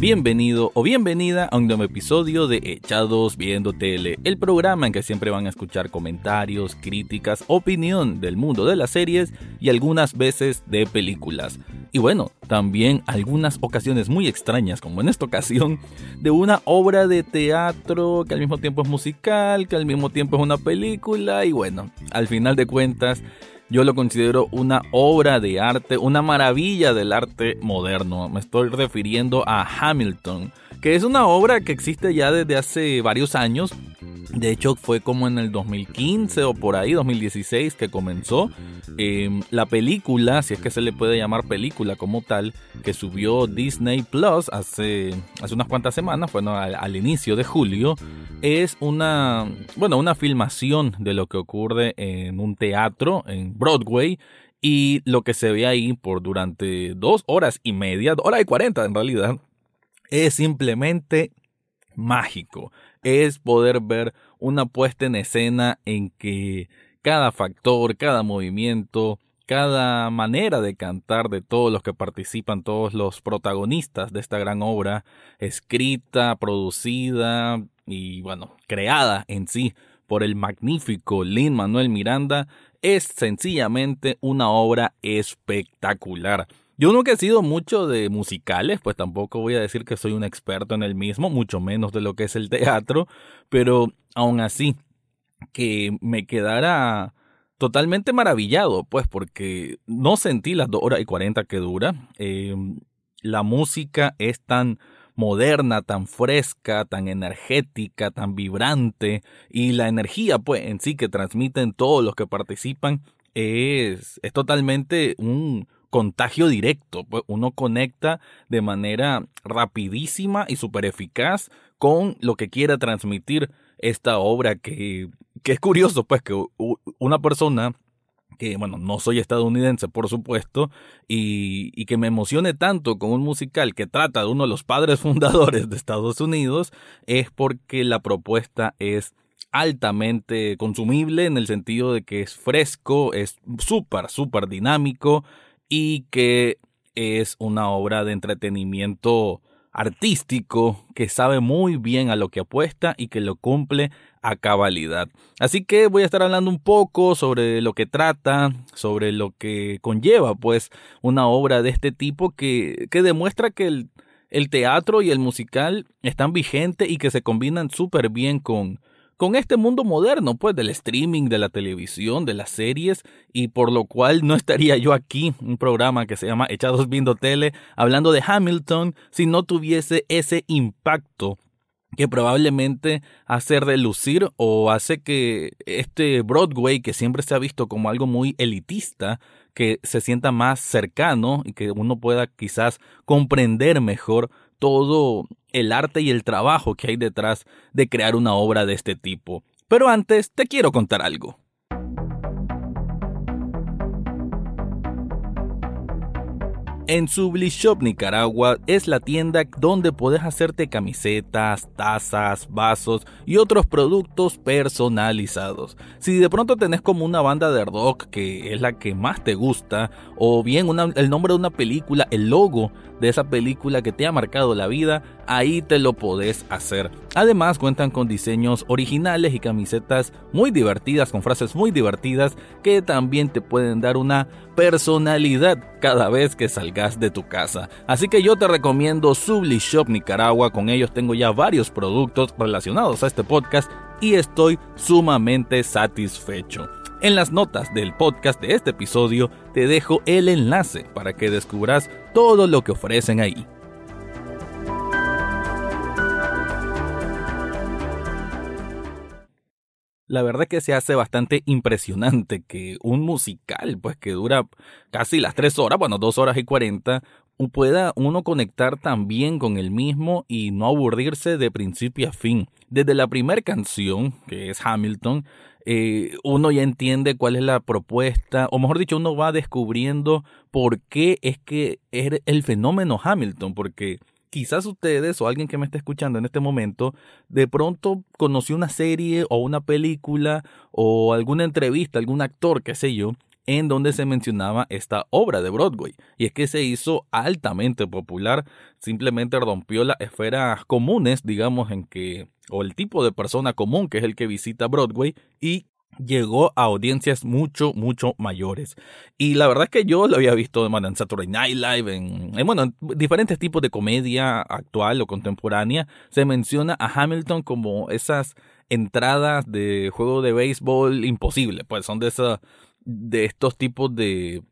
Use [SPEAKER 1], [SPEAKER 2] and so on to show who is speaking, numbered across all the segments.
[SPEAKER 1] Bienvenido o bienvenida a un nuevo episodio de Echados Viendo Tele, el programa en que siempre van a escuchar comentarios, críticas, opinión del mundo de las series y algunas veces de películas. Y bueno, también algunas ocasiones muy extrañas, como en esta ocasión, de una obra de teatro que al mismo tiempo es musical, que al mismo tiempo es una película y bueno, al final de cuentas yo lo considero una obra de arte, una maravilla del arte moderno. Me estoy refiriendo a Hamilton, que es una obra que existe ya desde hace varios años. De hecho, fue como en el 2015 o por ahí, 2016, que comenzó. Em, la película, si es que se le puede llamar película como tal, que subió Disney Plus hace, hace unas cuantas semanas, bueno, al, inicio de julio, es una, bueno, una filmación de lo que ocurre en un teatro en Broadway y lo que se ve ahí por durante dos horas y media, hora y cuarenta en realidad, es simplemente mágico. Es poder ver una puesta en escena en que cada factor, cada movimiento, cada manera de cantar de todos los que participan, todos los protagonistas de esta gran obra, escrita, producida y bueno, creada en sí por el magnífico Lin Manuel Miranda, es sencillamente una obra espectacular. Yo nunca he sido mucho de musicales, pues tampoco voy a decir que soy un experto en el mismo, mucho menos de lo que es el teatro, pero aún así, que me quedara totalmente maravillado, pues porque no sentí las dos horas y cuarenta que dura. Eh, la música es tan moderna, tan fresca, tan energética, tan vibrante y la energía pues en sí que transmiten todos los que participan es, es totalmente un, contagio directo, pues uno conecta de manera rapidísima y súper eficaz con lo que quiera transmitir esta obra que, que es curioso, pues que una persona que, bueno, no soy estadounidense, por supuesto, y, y, que me emocione tanto con un musical que trata de uno de los padres fundadores de Estados Unidos, es porque la propuesta es altamente consumible en el sentido de que es fresco, es súper, súper dinámico, y que es una obra de entretenimiento artístico que sabe muy bien a lo que apuesta y que lo cumple a cabalidad. Así que voy a estar hablando un poco sobre lo que trata, sobre lo que conlleva pues una obra de este tipo que, que demuestra que el, el teatro y el musical están vigentes y que se combinan súper bien con, con este mundo moderno, pues del streaming, de la televisión, de las series, y por lo cual no estaría yo aquí, un programa que se llama Echados Viendo Tele, hablando de Hamilton, si no tuviese ese impacto que probablemente hace relucir o hace que este Broadway, que siempre se ha visto como algo muy elitista, que se sienta más cercano y que uno pueda quizás comprender mejor todo el arte y el trabajo que hay detrás de crear una obra de este tipo. Pero antes te quiero contar algo. En Shop Nicaragua es la tienda donde puedes hacerte camisetas, tazas, vasos y otros productos personalizados. Si de pronto tenés como una banda de rock que es la que más te gusta, o bien el nombre de una película, el logo de esa película que te ha marcado la vida, ahí te lo podés hacer. Además cuentan con diseños originales y camisetas muy divertidas, con frases muy divertidas que también te pueden dar una personalidad cada vez que salgas de tu casa. Así que yo te recomiendo Subli Shop Nicaragua, con ellos tengo ya varios productos relacionados a este podcast y estoy sumamente satisfecho. En las notas del podcast de este episodio te dejo el enlace para que descubras todo lo que ofrecen ahí. La verdad que se hace bastante impresionante que un musical, pues que dura casi las tres horas, bueno, dos horas y cuarenta, pueda uno conectar también con el mismo y no aburrirse de principio a fin. Desde la primera canción, que es Hamilton, eh, uno ya entiende cuál es la propuesta, o mejor dicho, uno va descubriendo por qué es que es el fenómeno Hamilton, porque quizás ustedes o alguien que me esté escuchando en este momento de pronto conoció una serie o una película o alguna entrevista, algún actor, qué sé yo, en donde se mencionaba esta obra de Broadway. Y es que se hizo altamente popular, simplemente rompió las esferas comunes, digamos, en que, o el tipo de persona común que es el que visita Broadway, y llegó a audiencias mucho, mucho mayores. Y la verdad es que yo lo había visto en Saturday Night Live, en, en, bueno, diferentes tipos de comedia actual o contemporánea. Se menciona a Hamilton como esas entradas de juego de béisbol imposible, pues son de esa, de estos tipos de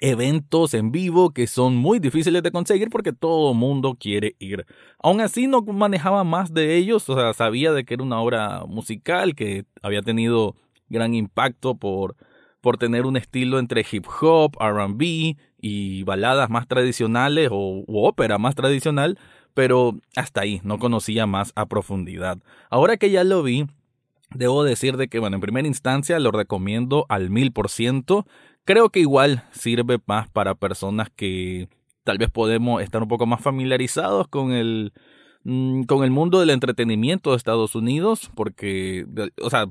[SPEAKER 1] eventos en vivo que son muy difíciles de conseguir porque todo mundo quiere ir. Aún así no manejaba más de ellos, o sea, sabía de que era una obra musical que había tenido gran impacto por, por tener un estilo entre hip hop, RB y baladas más tradicionales o ópera más tradicional, pero hasta ahí no conocía más a profundidad. Ahora que ya lo vi, debo decir de que, bueno, en primera instancia lo recomiendo al mil por ciento. Creo que igual sirve más para personas que tal vez podemos estar un poco más familiarizados con el, mm, con el mundo del entretenimiento de Estados Unidos, porque, o sea,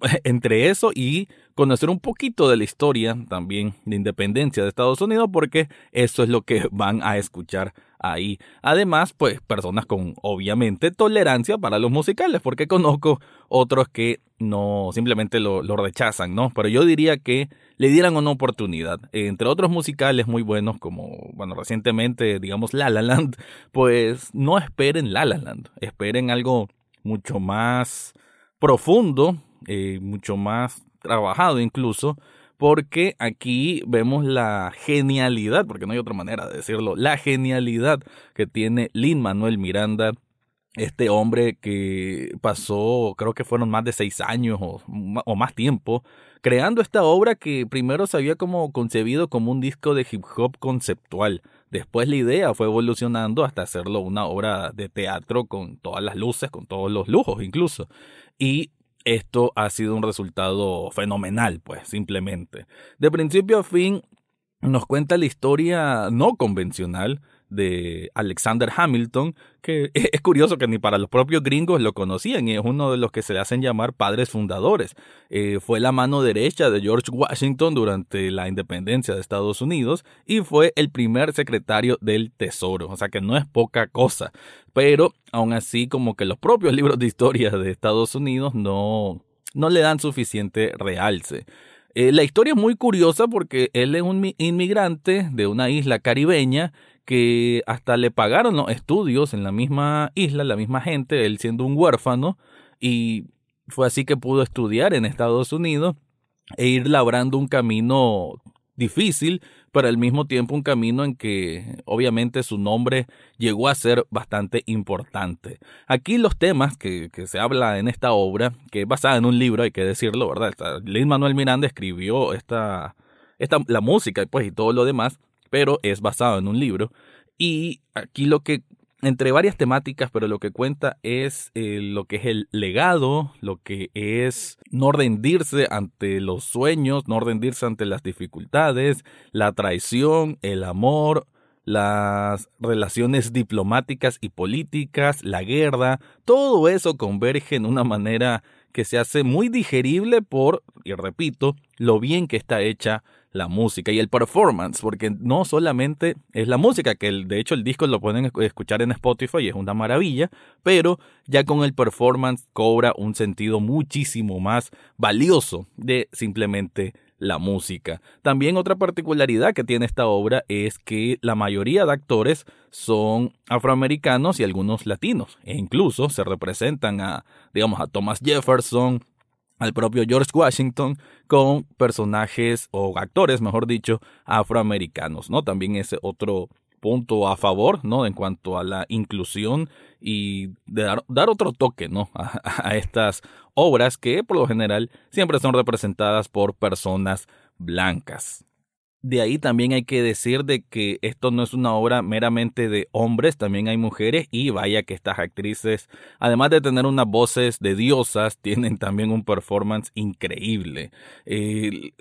[SPEAKER 1] entre eso y conocer un poquito de la historia también de independencia de Estados Unidos, porque eso es lo que van a escuchar ahí. Además, pues personas con obviamente tolerancia para los musicales, porque conozco otros que no simplemente lo, rechazan, ¿no? Pero yo diría que le dieran una oportunidad. Entre otros musicales muy buenos, como, bueno, recientemente, digamos, La La Land, pues no esperen La La Land, esperen algo mucho más profundo, eh, mucho más trabajado incluso, porque aquí vemos la genialidad, porque no hay otra manera de decirlo, la genialidad que tiene Lin Manuel Miranda, este hombre que pasó, creo que fueron más de seis años o, o, más tiempo, creando esta obra que primero se había como concebido como un disco de hip hop conceptual. Después la idea fue evolucionando hasta hacerlo una obra de teatro con todas las luces, con todos los lujos incluso. Y esto ha sido un resultado fenomenal, pues, simplemente. De principio a fin, nos cuenta la historia no convencional de Alexander Hamilton, que es curioso que ni para los propios gringos lo conocían y es uno de los que se le hacen llamar padres fundadores. Eh, fue la mano derecha de George Washington durante la independencia de Estados Unidos y fue el primer secretario del Tesoro, o sea que no es poca cosa, pero aún así como que los propios libros de historia de Estados Unidos no, no le dan suficiente realce. Eh, la historia es muy curiosa porque él es un inmigrante de una isla caribeña que hasta le pagaron los estudios en la misma isla, la misma gente, él siendo un huérfano, y fue así que pudo estudiar en Estados Unidos e ir labrando un camino difícil, pero al mismo tiempo un camino en que obviamente su nombre llegó a ser bastante importante. Aquí los temas que, se habla en esta obra, que es basada en un libro, hay que decirlo, ¿verdad? Luis Manuel Miranda escribió esta, esta, la música pues, y todo lo demás, pero es basado en un libro. Y aquí lo que, entre varias temáticas, pero lo que cuenta es eh, lo que es el legado, lo que es no rendirse ante los sueños, no rendirse ante las dificultades, la traición, el amor, las relaciones diplomáticas y políticas, la guerra, todo eso converge en una manera que se hace muy digerible por, y repito, lo bien que está hecha la música y el performance, porque no solamente es la música, que de hecho el disco lo pueden escuchar en Spotify y es una maravilla, pero ya con el performance cobra un sentido muchísimo más valioso de simplemente la música. También otra particularidad que tiene esta obra es que la mayoría de actores son afroamericanos y algunos latinos, e incluso se representan a, digamos, a Thomas Jefferson, al propio George Washington con personajes o actores, mejor dicho, afroamericanos, ¿no? También ese otro punto a favor, ¿no? En cuanto a la inclusión y de dar, dar otro toque, ¿no? A, a, estas obras que por lo general siempre son representadas por personas blancas. de ahí también hay que decir de que esto no es una obra meramente de hombres, también hay mujeres y vaya que estas actrices, además de tener unas voces de diosas, tienen también un performance increíble. El,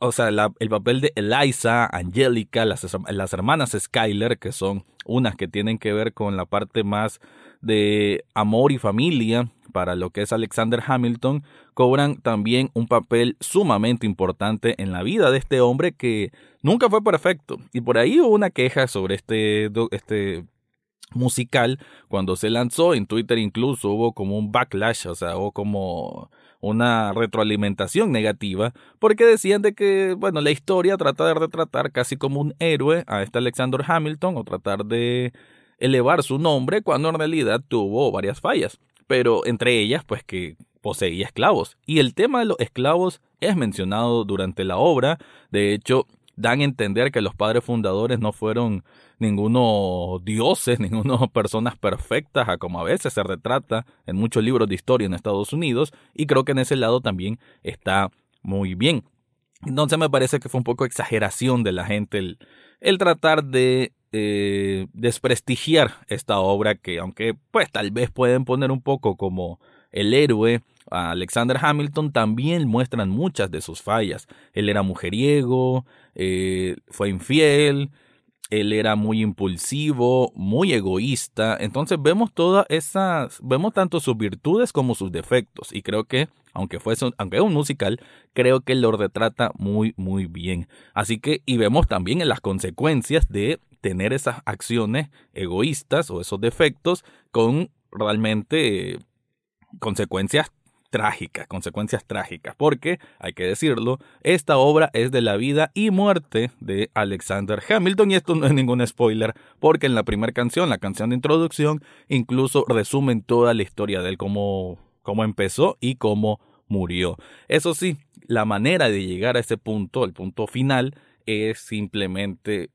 [SPEAKER 1] o sea, el papel de Eliza, Angélica, las, las hermanas Skyler, que son unas que tienen que ver con la parte más de amor y familia para lo que es Alexander Hamilton, cobran también un papel sumamente importante en la vida de este hombre que nunca fue perfecto. Y por ahí hubo una queja sobre este, este musical cuando se lanzó en Twitter incluso hubo como un backlash, o sea, como una retroalimentación negativa porque decían de que, bueno, la historia trata de retratar casi como un héroe a este Alexander Hamilton o tratar de elevar su nombre cuando en realidad tuvo varias fallas, pero entre ellas pues que poseía esclavos. Y el tema de los esclavos es mencionado durante la obra, de hecho dan a entender que los padres fundadores no fueron ninguno dioses, ninguno personas perfectas, a como a veces se retrata en muchos libros de historia en Estados Unidos, y creo que en ese lado también está muy bien. Entonces me parece que fue un poco exageración de la gente el, el tratar de eh, desprestigiar esta obra que aunque pues tal vez pueden poner un poco como el héroe a Alexander Hamilton también muestran muchas de sus fallas. Él era mujeriego, eh, fue infiel, él era muy impulsivo, muy egoísta. Entonces vemos todas esas, vemos tanto sus virtudes como sus defectos. Y creo que, aunque fuese, aunque es un musical, creo que lo retrata muy, muy bien. Así que, y vemos también en las consecuencias de tener esas acciones egoístas o esos defectos con realmente consecuencias trágicas, consecuencias trágicas, porque, hay que decirlo, esta obra es de la vida y muerte de Alexander Hamilton y esto no es ningún spoiler, porque en la primera canción, la canción de introducción, incluso resumen toda la historia de él, cómo, cómo empezó y cómo murió. Eso sí, la manera de llegar a ese punto, el punto final, es simplemente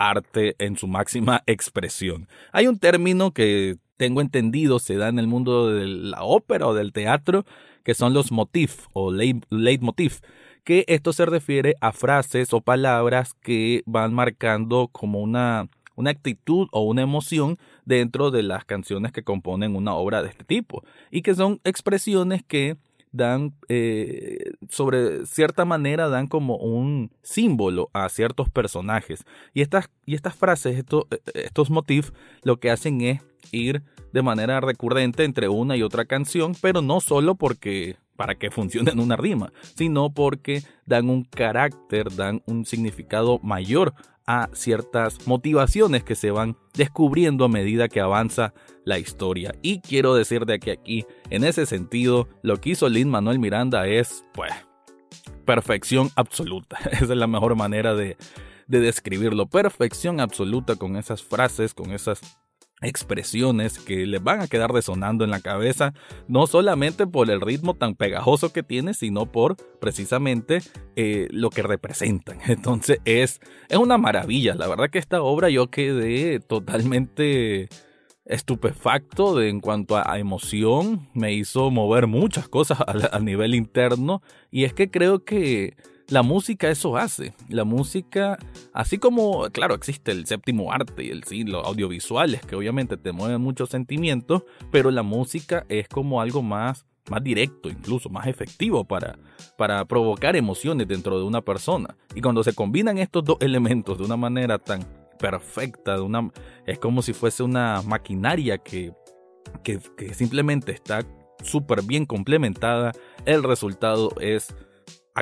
[SPEAKER 1] arte en su máxima expresión. Hay un término que tengo entendido se da en el mundo de la ópera o del teatro, que son los motif o leitmotiv, que esto se refiere a frases o palabras que van marcando como una, una actitud o una emoción dentro de las canciones que componen una obra de este tipo y que son expresiones que dan, eh, sobre cierta manera, dan como un símbolo a ciertos personajes. Y estas, y estas frases, estos, eh, estos motifs, lo que hacen es ir de manera recurrente entre una y otra canción, pero no solo porque para que funcionen una rima, sino porque dan un carácter, dan un significado mayor a ciertas motivaciones que se van descubriendo a medida que avanza la historia. Y quiero decir de que aquí, en ese sentido, lo que hizo Lin Manuel Miranda es, pues, perfección absoluta. Esa es la mejor manera de, de describirlo. Perfección absoluta con esas frases, con esas expresiones que les van a quedar resonando en la cabeza, no solamente por el ritmo tan pegajoso que tiene, sino por precisamente eh, lo que representan. Entonces es, es una maravilla, la verdad que esta obra yo quedé totalmente estupefacto de, en cuanto a, emoción, me hizo mover muchas cosas a nivel interno. Y es que creo que la música eso hace. La música, así como, claro, existe el séptimo arte y el sí, los audiovisuales que obviamente te mueven muchos sentimientos, pero la música es como algo más más directo, incluso más efectivo para, para provocar emociones dentro de una persona. Y cuando se combinan estos dos elementos de una manera tan perfecta, de una, es como si fuese una maquinaria que, que, que simplemente está súper bien complementada, el resultado es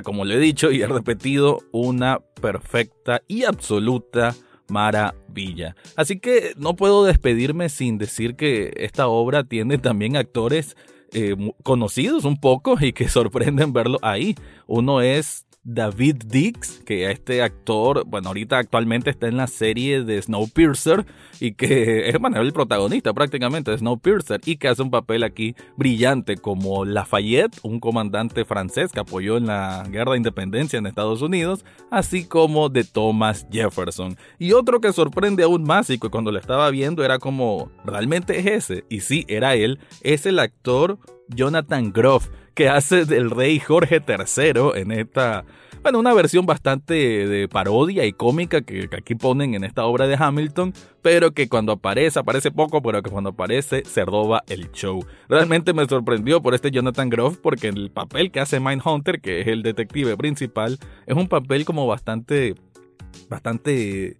[SPEAKER 1] como lo he dicho y he repetido, una perfecta y absoluta maravilla. Así que no puedo despedirme sin decir que esta obra tiene también actores eh, conocidos un poco y que sorprenden verlo ahí. Uno es David Dix, que este actor, bueno, ahorita actualmente está en la serie de Snowpiercer y que es el protagonista prácticamente de Snowpiercer y que hace un papel aquí brillante como Lafayette, un comandante francés que apoyó en la guerra de independencia en Estados Unidos, así como de Thomas Jefferson. Y otro que sorprende aún más y que cuando lo estaba viendo era como, ¿realmente es ese? Y sí, era él, es el actor Jonathan Groff que hace del rey Jorge III en esta bueno, una versión bastante de parodia y cómica que, aquí ponen en esta obra de Hamilton, pero que cuando aparece, aparece poco, pero que cuando aparece se roba el show. Realmente me sorprendió por este Jonathan Groff porque el papel que hace Mindhunter, que es el detective principal, es un papel como bastante, bastante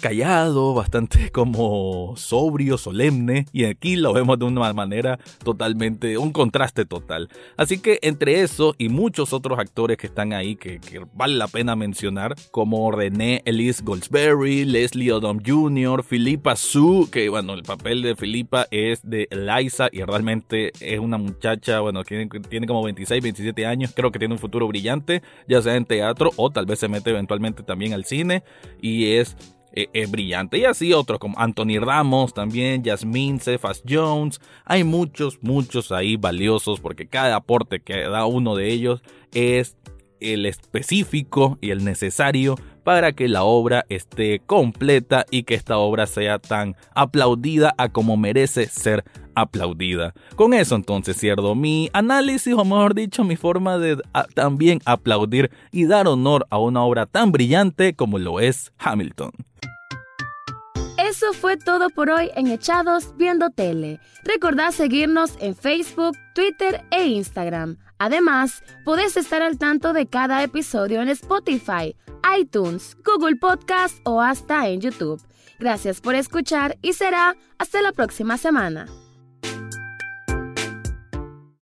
[SPEAKER 1] callado, bastante como sobrio, solemne, y aquí lo vemos de una manera totalmente, un contraste total. Así que entre eso y muchos otros actores que están ahí que, vale la pena mencionar, como René Elise Goldsberry, Leslie Odom Jr., Philippa Sue, que bueno, el papel de Philippa es de Eliza y realmente es una muchacha, bueno, tiene, tiene como 26, 27 años, creo que tiene un futuro brillante, ya sea en teatro o tal vez se mete eventualmente también al cine, y es eh, eh, brillante. Y así otros como Anthony Ramos también, Jasmine Cephas Jones. Hay muchos, muchos ahí valiosos porque cada aporte que da uno de ellos es el específico y el necesario para que la obra esté completa y que esta obra sea tan aplaudida a como merece ser aplaudida. Con eso entonces cierro mi análisis o mejor dicho mi forma de también aplaudir y dar honor a una obra tan brillante como lo es Hamilton.
[SPEAKER 2] Eso fue todo por hoy en Echados Viendo Tele. Recordad seguirnos en Facebook, Twitter e Instagram. Además, podés estar al tanto de cada episodio en Spotify, iTunes, Google Podcast o hasta en YouTube. Gracias por escuchar y será hasta la próxima semana.